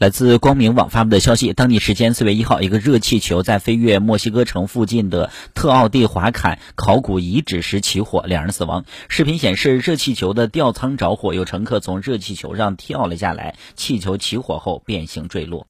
来自光明网发布的消息当地时间四月一号一个热气球在飞越墨西哥城附近的特奥蒂华坎考古遗址时起火两人死亡。视频显示热气球的吊舱着火有乘客从热气球上跳了下来气球起火后变形坠落。